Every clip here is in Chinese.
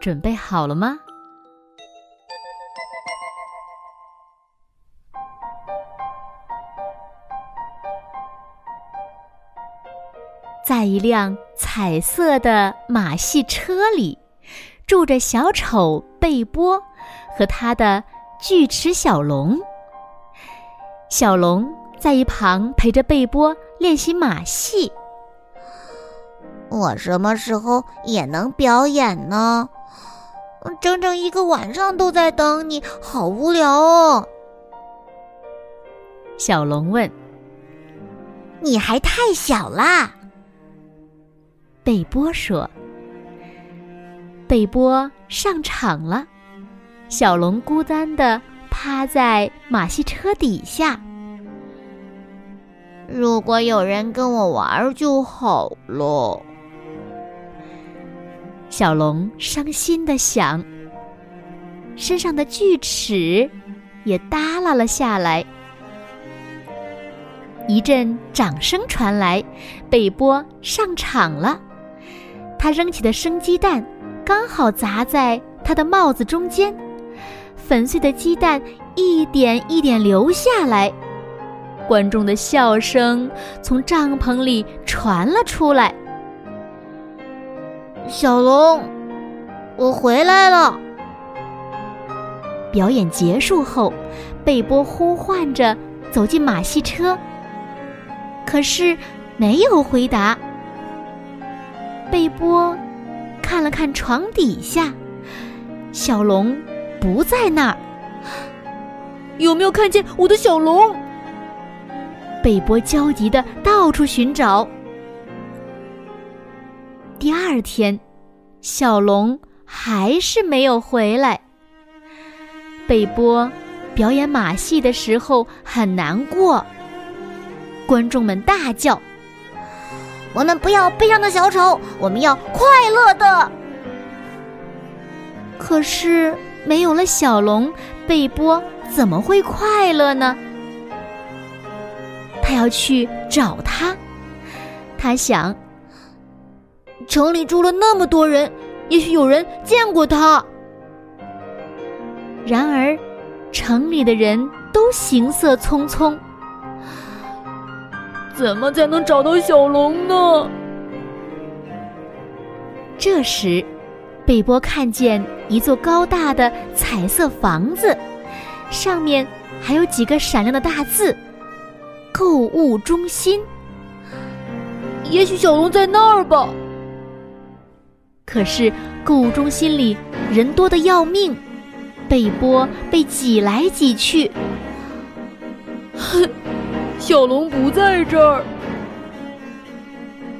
准备好了吗？在一辆彩色的马戏车里，住着小丑贝波和他的锯齿小龙。小龙在一旁陪着贝波练习马戏。我什么时候也能表演呢？整整一个晚上都在等你，好无聊哦。小龙问：“你还太小啦。”贝波说：“贝波上场了。”小龙孤单的趴在马戏车底下。如果有人跟我玩就好了。小龙伤心的想，身上的锯齿也耷拉了下来。一阵掌声传来，贝波上场了。他扔起的生鸡蛋刚好砸在他的帽子中间，粉碎的鸡蛋一点一点流下来。观众的笑声从帐篷里传了出来。小龙，我回来了。表演结束后，贝波呼唤着走进马戏车，可是没有回答。贝波看了看床底下，小龙不在那儿。有没有看见我的小龙？贝波焦急的到处寻找。第二天，小龙还是没有回来。贝波表演马戏的时候很难过，观众们大叫：“我们不要悲伤的小丑，我们要快乐的。”可是没有了小龙，贝波怎么会快乐呢？他要去找他，他想。城里住了那么多人，也许有人见过他。然而，城里的人都行色匆匆。怎么才能找到小龙呢？这时，贝波看见一座高大的彩色房子，上面还有几个闪亮的大字：“购物中心。”也许小龙在那儿吧。可是购物中心里人多的要命，贝波被挤来挤去。哼，小龙不在这儿。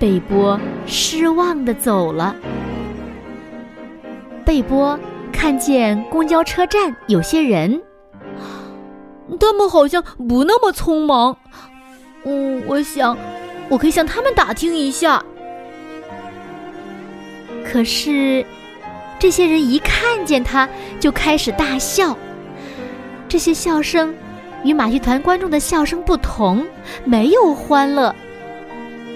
贝波失望的走了。贝波看见公交车站有些人，他们好像不那么匆忙。嗯，我想我可以向他们打听一下。可是，这些人一看见他就开始大笑。这些笑声与马戏团观众的笑声不同，没有欢乐。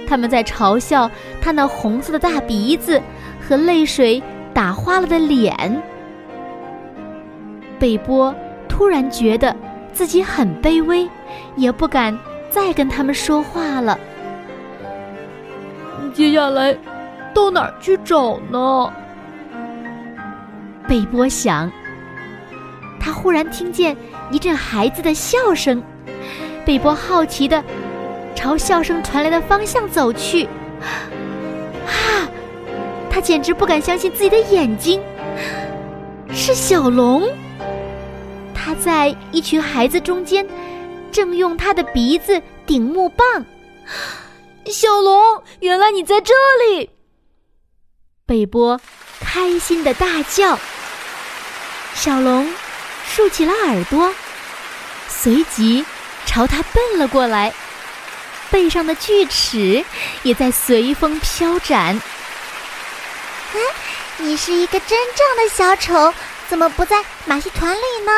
他们在嘲笑他那红色的大鼻子和泪水打花了的脸。贝波突然觉得自己很卑微，也不敢再跟他们说话了。接下来。到哪儿去找呢？贝波想。他忽然听见一阵孩子的笑声，贝波好奇的朝笑声传来的方向走去。啊！他简直不敢相信自己的眼睛，是小龙。他在一群孩子中间，正用他的鼻子顶木棒。小龙，原来你在这里！贝波开心的大叫：“小龙竖起了耳朵，随即朝他奔了过来，背上的锯齿也在随风飘展。嗯，你是一个真正的小丑，怎么不在马戏团里呢？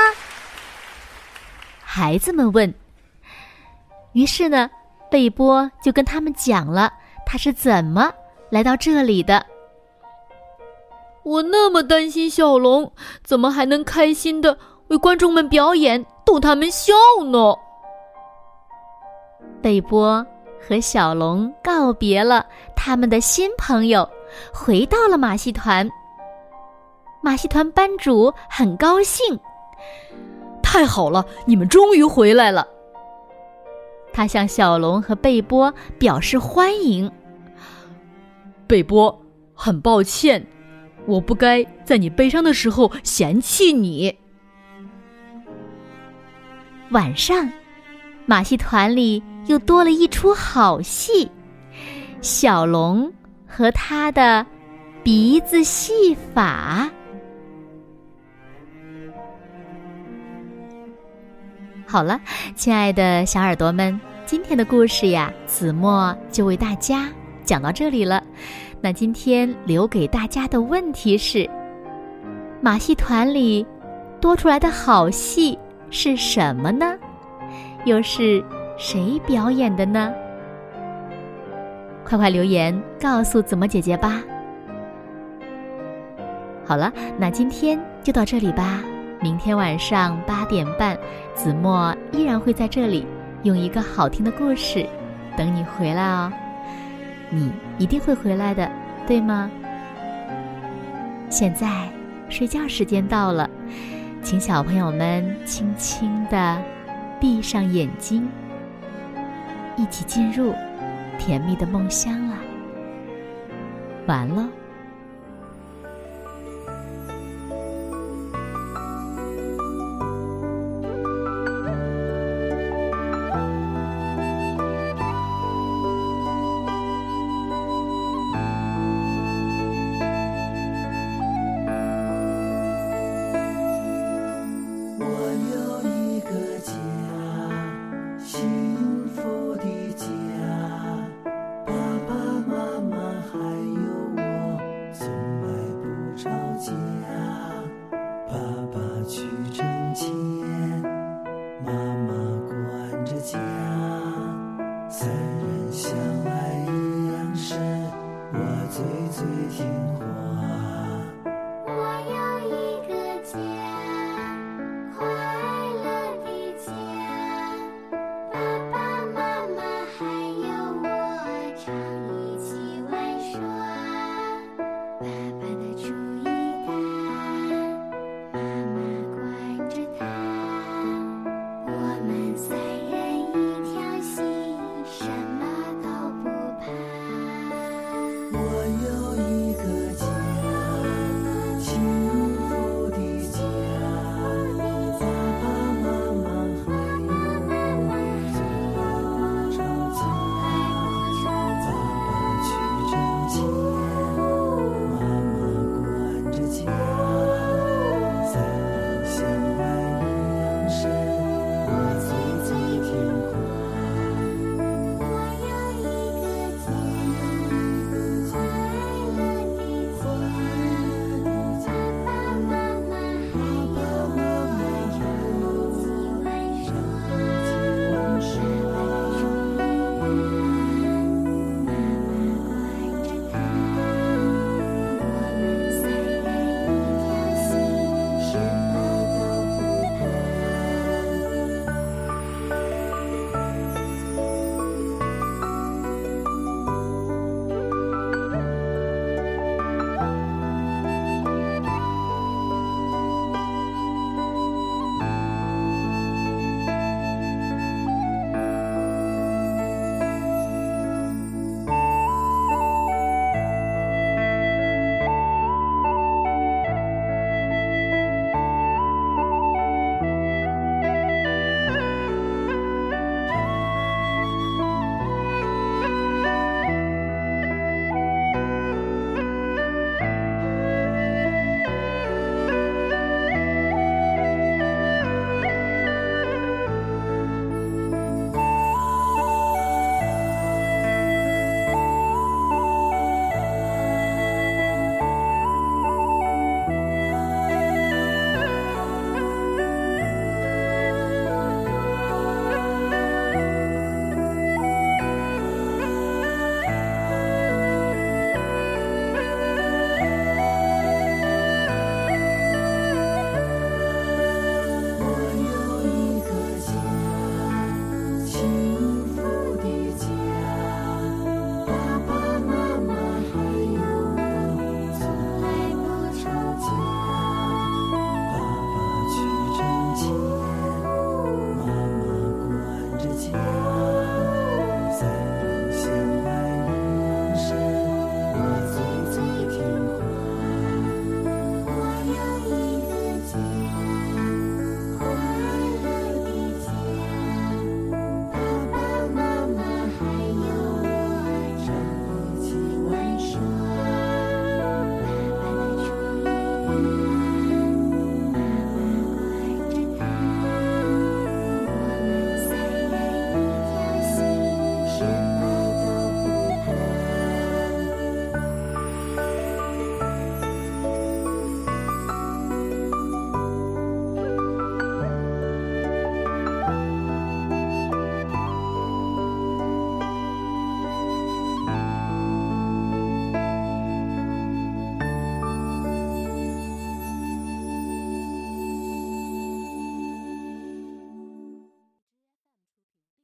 孩子们问。于是呢，贝波就跟他们讲了他是怎么来到这里的。我那么担心小龙，怎么还能开心的为观众们表演，逗他们笑呢？贝波和小龙告别了他们的新朋友，回到了马戏团。马戏团班主很高兴，太好了，你们终于回来了。他向小龙和贝波表示欢迎。贝波，很抱歉。我不该在你悲伤的时候嫌弃你。晚上，马戏团里又多了一出好戏——小龙和他的鼻子戏法。好了，亲爱的小耳朵们，今天的故事呀，子墨就为大家讲到这里了。那今天留给大家的问题是：马戏团里多出来的好戏是什么呢？又是谁表演的呢？快快留言告诉子墨姐姐吧。好了，那今天就到这里吧。明天晚上八点半，子墨依然会在这里用一个好听的故事等你回来哦。你一定会回来的，对吗？现在睡觉时间到了，请小朋友们轻轻的闭上眼睛，一起进入甜蜜的梦乡了。完了。